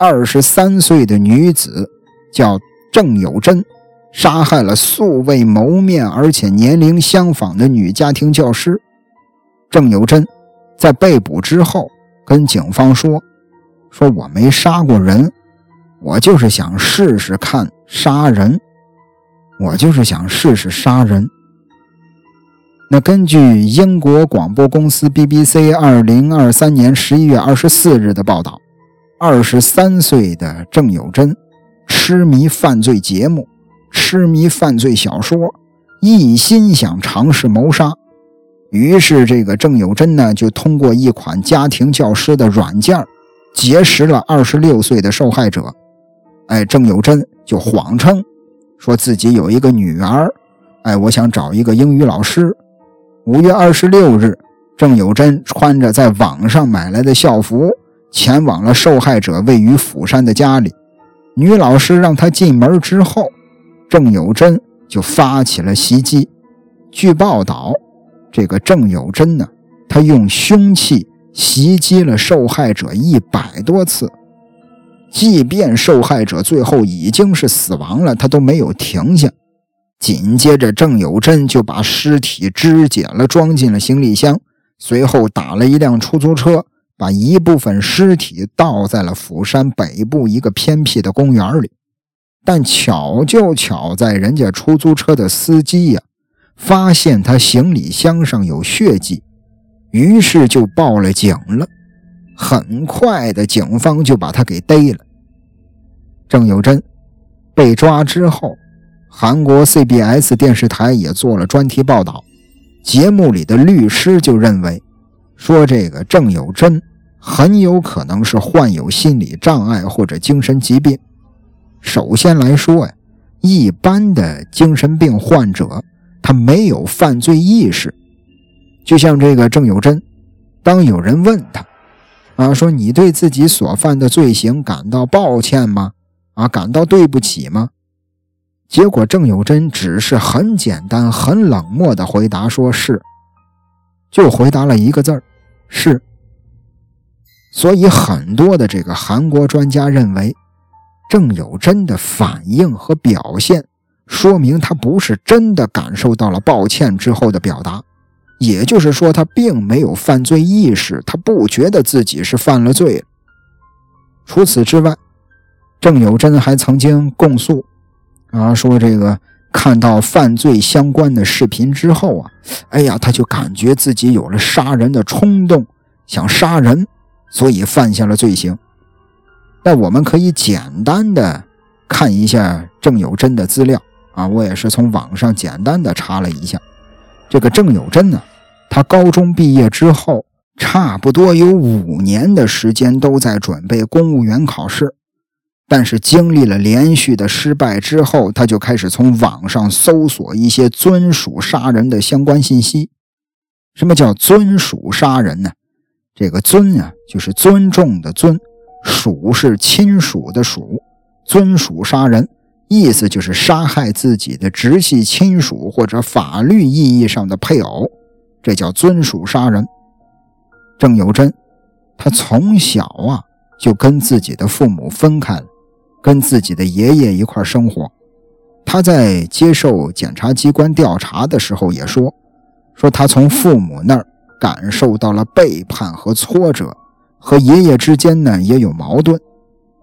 二十三岁的女子叫郑有贞，杀害了素未谋面而且年龄相仿的女家庭教师。郑有贞在被捕之后跟警方说：“说我没杀过人。”我就是想试试看杀人，我就是想试试杀人。那根据英国广播公司 BBC 二零二三年十一月二十四日的报道，二十三岁的郑有贞痴迷犯罪节目，痴迷犯罪小说，一心想尝试谋杀。于是，这个郑有贞呢，就通过一款家庭教师的软件，结识了二十六岁的受害者。哎，郑有贞就谎称说自己有一个女儿，哎，我想找一个英语老师。五月二十六日，郑有贞穿着在网上买来的校服，前往了受害者位于釜山的家里。女老师让他进门之后，郑有贞就发起了袭击。据报道，这个郑有贞呢，他用凶器袭击了受害者一百多次。即便受害者最后已经是死亡了，他都没有停下。紧接着，郑有贞就把尸体肢解了，装进了行李箱，随后打了一辆出租车，把一部分尸体倒在了釜山北部一个偏僻的公园里。但巧就巧在，人家出租车的司机呀，发现他行李箱上有血迹，于是就报了警了。很快的，警方就把他给逮了。郑有贞被抓之后，韩国 CBS 电视台也做了专题报道。节目里的律师就认为，说这个郑有贞很有可能是患有心理障碍或者精神疾病。首先来说呀，一般的精神病患者他没有犯罪意识，就像这个郑有贞，当有人问他。啊，说你对自己所犯的罪行感到抱歉吗？啊，感到对不起吗？结果郑有贞只是很简单、很冷漠的回答，说是，就回答了一个字儿，是。所以很多的这个韩国专家认为，郑有贞的反应和表现，说明他不是真的感受到了抱歉之后的表达。也就是说，他并没有犯罪意识，他不觉得自己是犯了罪。除此之外，郑有贞还曾经供述，啊，说这个看到犯罪相关的视频之后啊，哎呀，他就感觉自己有了杀人的冲动，想杀人，所以犯下了罪行。那我们可以简单的看一下郑有贞的资料啊，我也是从网上简单的查了一下。这个郑有贞呢，他高中毕业之后，差不多有五年的时间都在准备公务员考试，但是经历了连续的失败之后，他就开始从网上搜索一些尊属杀人的相关信息。什么叫尊属杀人呢？这个尊啊，就是尊重的尊；属是亲属的属，尊属杀人。意思就是杀害自己的直系亲属或者法律意义上的配偶，这叫尊属杀人。郑有贞，他从小啊就跟自己的父母分开了，跟自己的爷爷一块生活。他在接受检察机关调查的时候也说，说他从父母那儿感受到了背叛和挫折，和爷爷之间呢也有矛盾，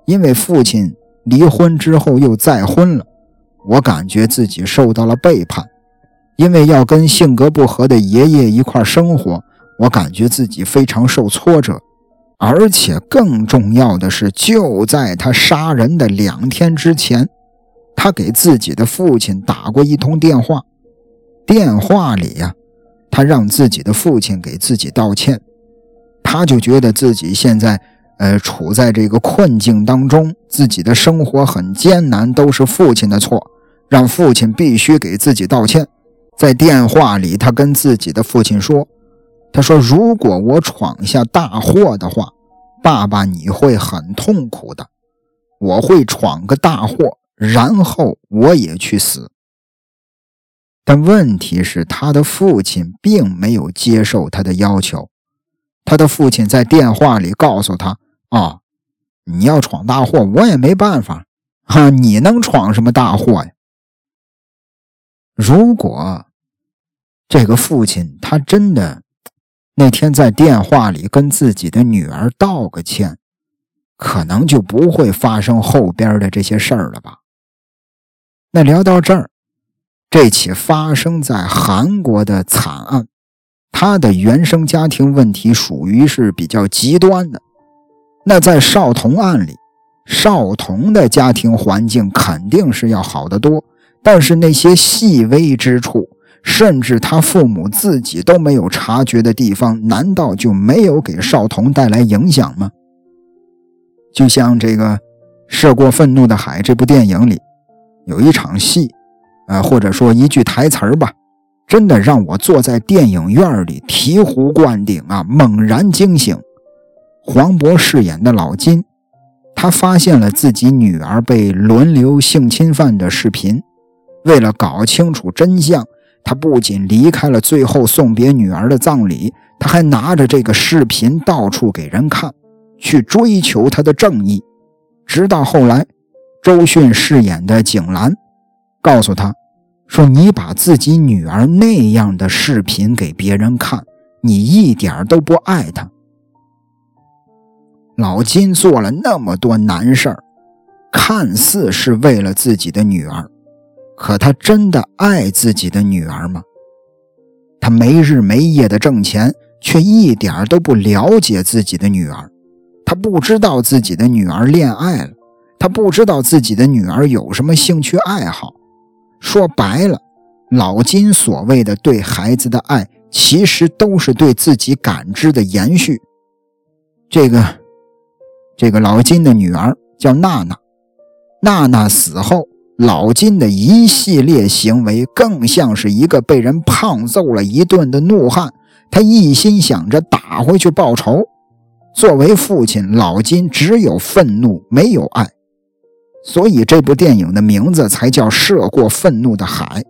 因为父亲。离婚之后又再婚了，我感觉自己受到了背叛，因为要跟性格不合的爷爷一块生活，我感觉自己非常受挫折。而且更重要的是，就在他杀人的两天之前，他给自己的父亲打过一通电话，电话里呀，他让自己的父亲给自己道歉，他就觉得自己现在，呃，处在这个困境当中，自己的生活很艰难，都是父亲的错，让父亲必须给自己道歉。在电话里，他跟自己的父亲说：“他说，如果我闯下大祸的话，爸爸你会很痛苦的。我会闯个大祸，然后我也去死。”但问题是，他的父亲并没有接受他的要求。他的父亲在电话里告诉他：“啊，你要闯大祸，我也没办法。哈，你能闯什么大祸呀？如果这个父亲他真的那天在电话里跟自己的女儿道个歉，可能就不会发生后边的这些事儿了吧？那聊到这儿。”这起发生在韩国的惨案，他的原生家庭问题属于是比较极端的。那在少彤案里，少彤的家庭环境肯定是要好得多，但是那些细微之处，甚至他父母自己都没有察觉的地方，难道就没有给少彤带来影响吗？就像这个《涉过愤怒的海》这部电影里，有一场戏。呃，或者说一句台词儿吧，真的让我坐在电影院里醍醐灌顶啊，猛然惊醒。黄渤饰演的老金，他发现了自己女儿被轮流性侵犯的视频，为了搞清楚真相，他不仅离开了最后送别女儿的葬礼，他还拿着这个视频到处给人看，去追求他的正义。直到后来，周迅饰演的景兰。告诉他，说你把自己女儿那样的视频给别人看，你一点都不爱她。老金做了那么多难事儿，看似是为了自己的女儿，可他真的爱自己的女儿吗？他没日没夜的挣钱，却一点都不了解自己的女儿。他不知道自己的女儿恋爱了，他不知道自己的女儿有什么兴趣爱好。说白了，老金所谓的对孩子的爱，其实都是对自己感知的延续。这个，这个老金的女儿叫娜娜，娜娜死后，老金的一系列行为更像是一个被人胖揍了一顿的怒汉，他一心想着打回去报仇。作为父亲，老金只有愤怒，没有爱。所以这部电影的名字才叫《涉过愤怒的海》。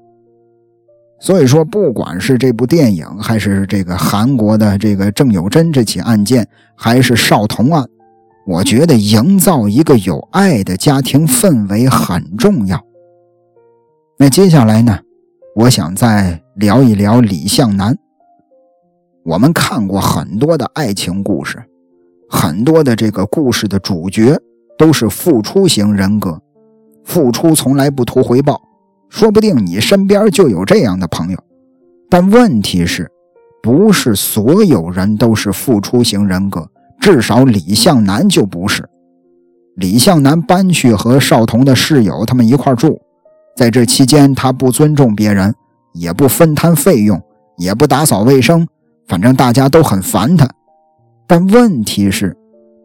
所以说，不管是这部电影，还是这个韩国的这个郑有珍这起案件，还是少童案，我觉得营造一个有爱的家庭氛围很重要。那接下来呢，我想再聊一聊李向南。我们看过很多的爱情故事，很多的这个故事的主角。都是付出型人格，付出从来不图回报，说不定你身边就有这样的朋友。但问题是，不是所有人都是付出型人格，至少李向南就不是。李向南搬去和少彤的室友他们一块住，在这期间，他不尊重别人，也不分摊费用，也不打扫卫生，反正大家都很烦他。但问题是，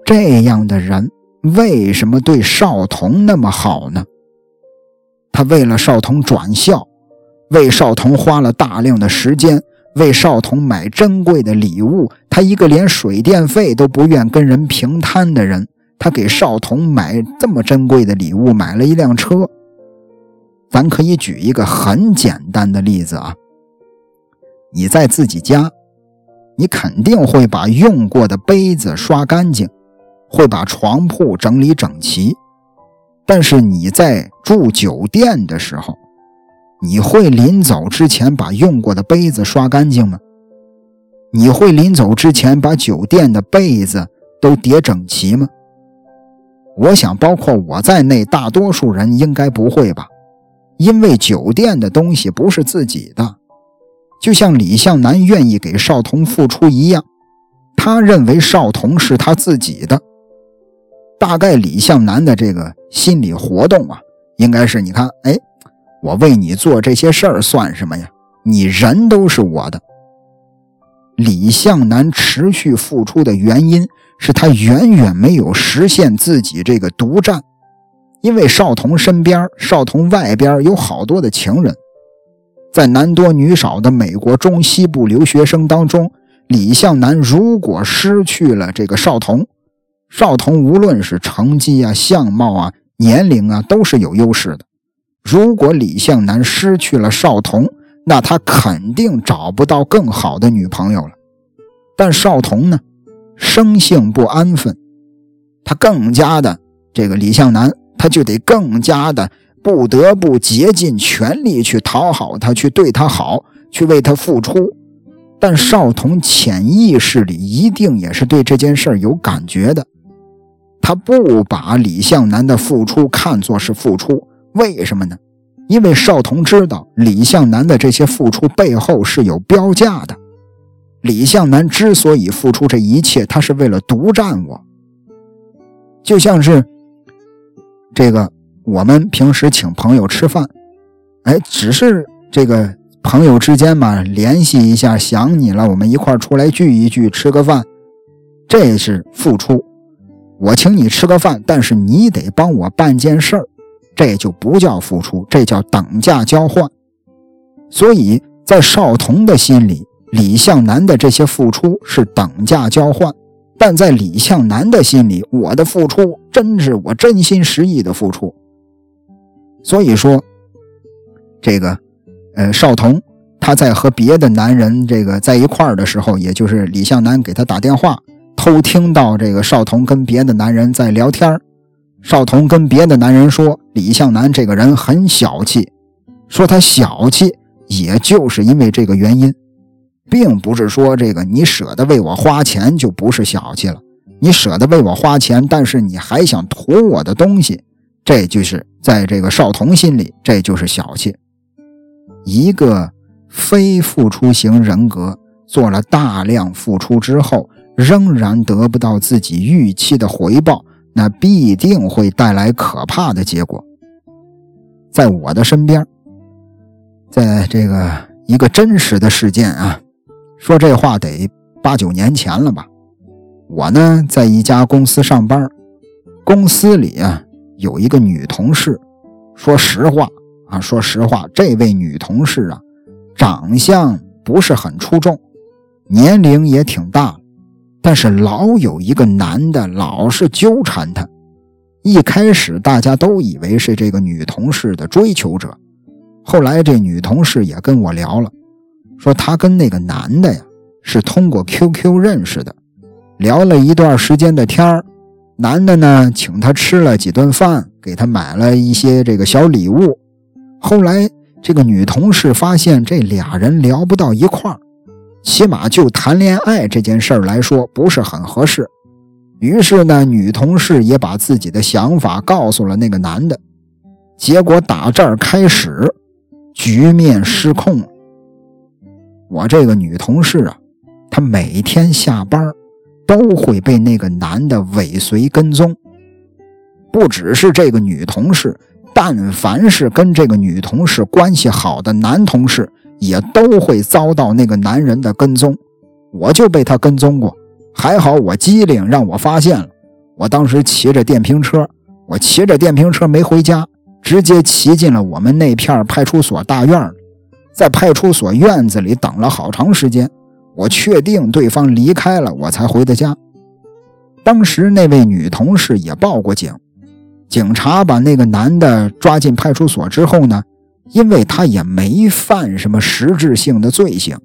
这样的人。为什么对少彤那么好呢？他为了少彤转校，为少彤花了大量的时间，为少彤买珍贵的礼物。他一个连水电费都不愿跟人平摊的人，他给少彤买这么珍贵的礼物，买了一辆车。咱可以举一个很简单的例子啊，你在自己家，你肯定会把用过的杯子刷干净。会把床铺整理整齐，但是你在住酒店的时候，你会临走之前把用过的杯子刷干净吗？你会临走之前把酒店的被子都叠整齐吗？我想，包括我在内，大多数人应该不会吧，因为酒店的东西不是自己的，就像李向南愿意给少彤付出一样，他认为少彤是他自己的。大概李向南的这个心理活动啊，应该是你看，哎，我为你做这些事儿算什么呀？你人都是我的，李向南持续付出的原因是他远远没有实现自己这个独占，因为少彤身边、少彤外边有好多的情人，在男多女少的美国中西部留学生当中，李向南如果失去了这个少彤，少彤无论是成绩啊、相貌啊、年龄啊，都是有优势的。如果李向南失去了少彤，那他肯定找不到更好的女朋友了。但少彤呢，生性不安分，他更加的这个李向南，他就得更加的不得不竭尽全力去讨好他，去对他好，去为他付出。但少彤潜意识里一定也是对这件事有感觉的。他不把李向南的付出看作是付出，为什么呢？因为少彤知道李向南的这些付出背后是有标价的。李向南之所以付出这一切，他是为了独占我。就像是这个，我们平时请朋友吃饭，哎，只是这个朋友之间嘛，联系一下，想你了，我们一块出来聚一聚，吃个饭，这是付出。我请你吃个饭，但是你得帮我办件事儿，这就不叫付出，这叫等价交换。所以在少彤的心里，李向南的这些付出是等价交换；但在李向南的心里，我的付出真是我真心实意的付出。所以说，这个，呃，少彤他在和别的男人这个在一块儿的时候，也就是李向南给他打电话。偷听到这个少彤跟别的男人在聊天少彤跟别的男人说李向南这个人很小气，说他小气也就是因为这个原因，并不是说这个你舍得为我花钱就不是小气了，你舍得为我花钱，但是你还想图我的东西，这就是在这个少彤心里这就是小气。一个非付出型人格做了大量付出之后。仍然得不到自己预期的回报，那必定会带来可怕的结果。在我的身边，在这个一个真实的事件啊，说这话得八九年前了吧。我呢，在一家公司上班，公司里啊有一个女同事。说实话啊，说实话，这位女同事啊，长相不是很出众，年龄也挺大。但是老有一个男的老是纠缠她，一开始大家都以为是这个女同事的追求者，后来这女同事也跟我聊了，说她跟那个男的呀是通过 QQ 认识的，聊了一段时间的天，男的呢请她吃了几顿饭，给她买了一些这个小礼物，后来这个女同事发现这俩人聊不到一块儿。起码就谈恋爱这件事儿来说，不是很合适。于是呢，女同事也把自己的想法告诉了那个男的。结果打这儿开始，局面失控了。我这个女同事啊，她每天下班都会被那个男的尾随跟踪。不只是这个女同事，但凡是跟这个女同事关系好的男同事。也都会遭到那个男人的跟踪，我就被他跟踪过，还好我机灵，让我发现了。我当时骑着电瓶车，我骑着电瓶车没回家，直接骑进了我们那片派出所大院在派出所院子里等了好长时间，我确定对方离开了，我才回的家。当时那位女同事也报过警，警察把那个男的抓进派出所之后呢？因为他也没犯什么实质性的罪行，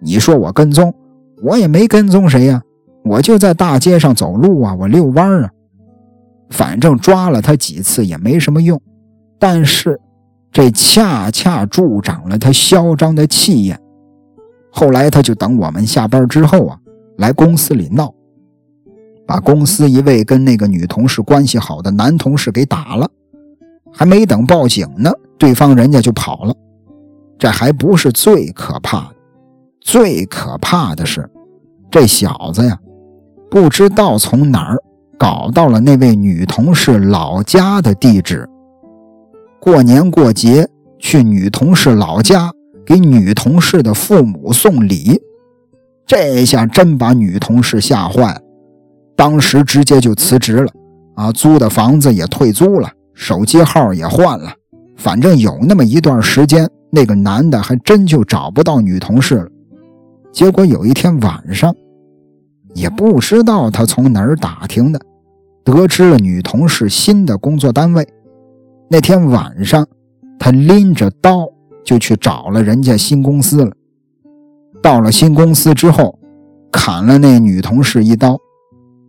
你说我跟踪，我也没跟踪谁呀，我就在大街上走路啊，我遛弯啊，反正抓了他几次也没什么用，但是这恰恰助长了他嚣张的气焰。后来他就等我们下班之后啊，来公司里闹，把公司一位跟那个女同事关系好的男同事给打了，还没等报警呢。对方人家就跑了，这还不是最可怕的，最可怕的是，这小子呀，不知道从哪儿搞到了那位女同事老家的地址。过年过节去女同事老家给女同事的父母送礼，这下真把女同事吓坏，当时直接就辞职了，啊，租的房子也退租了，手机号也换了，反正有那么一段时间，那个男的还真就找不到女同事了。结果有一天晚上，也不知道他从哪儿打听的，得知了女同事新的工作单位。那天晚上，他拎着刀就去找了人家新公司了。到了新公司之后，砍了那女同事一刀，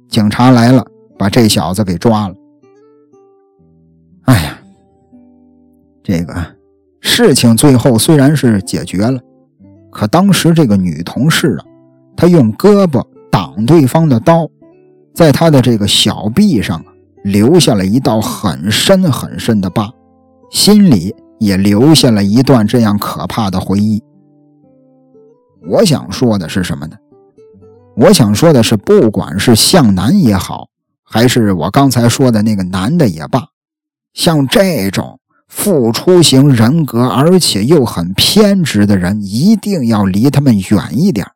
警察来了，把这小子给抓了。哎呀，这个事情最后虽然是解决了，可当时这个女同事啊，她用胳膊挡对方的刀，在她的这个小臂上留下了一道很深很深的疤，心里也留下了一段这样可怕的回忆。我想说的是什么呢？我想说的是，不管是向南也好，还是我刚才说的那个男的也罢，像这种付出型人格，而且又很偏执的人，一定要离他们远一点。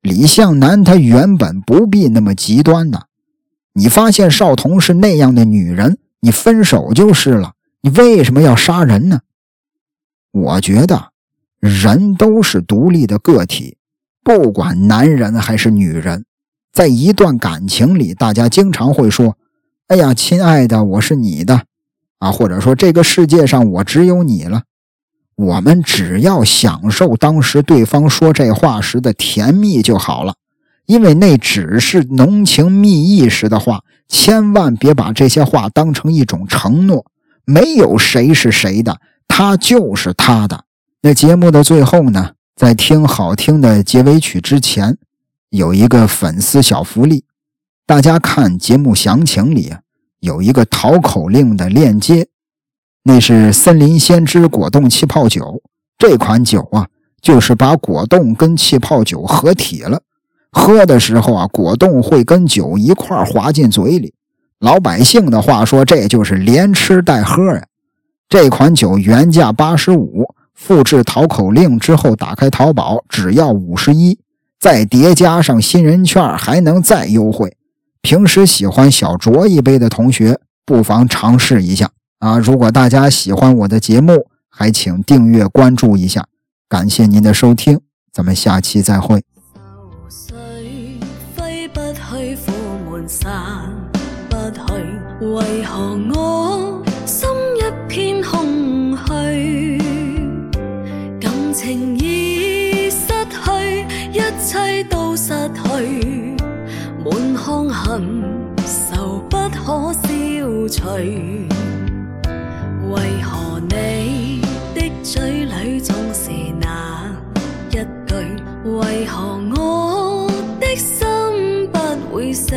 李向南他原本不必那么极端的，你发现少彤是那样的女人，你分手就是了。你为什么要杀人呢？我觉得。人都是独立的个体，不管男人还是女人，在一段感情里，大家经常会说：“哎呀，亲爱的，我是你的啊！”或者说：“这个世界上我只有你了。”我们只要享受当时对方说这话时的甜蜜就好了，因为那只是浓情蜜意时的话，千万别把这些话当成一种承诺。没有谁是谁的，他就是他的。那节目的最后呢，在听好听的结尾曲之前，有一个粉丝小福利。大家看节目详情里有一个淘口令的链接，那是森林先知果冻气泡酒。这款酒啊，就是把果冻跟气泡酒合体了。喝的时候啊，果冻会跟酒一块滑进嘴里。老百姓的话说，这就是连吃带喝呀。这款酒原价八十五。复制淘口令之后，打开淘宝只要五十一，再叠加上新人券，还能再优惠。平时喜欢小酌一杯的同学，不妨尝试一下啊！如果大家喜欢我的节目，还请订阅关注一下。感谢您的收听，咱们下期再会。为何我心一片空虚？情已失去，一切都失去，满腔恨愁不可消除。为何你的嘴里总是那一句？为何我的心不会死？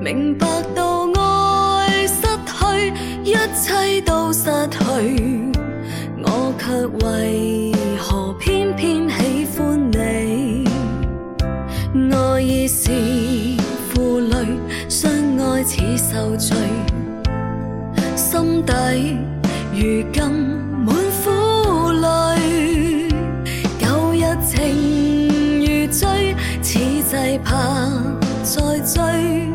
明白到爱失去，一切都失去。我却为是负累，相爱似受罪，心底如今满苦泪。旧日情如醉，此际怕再追，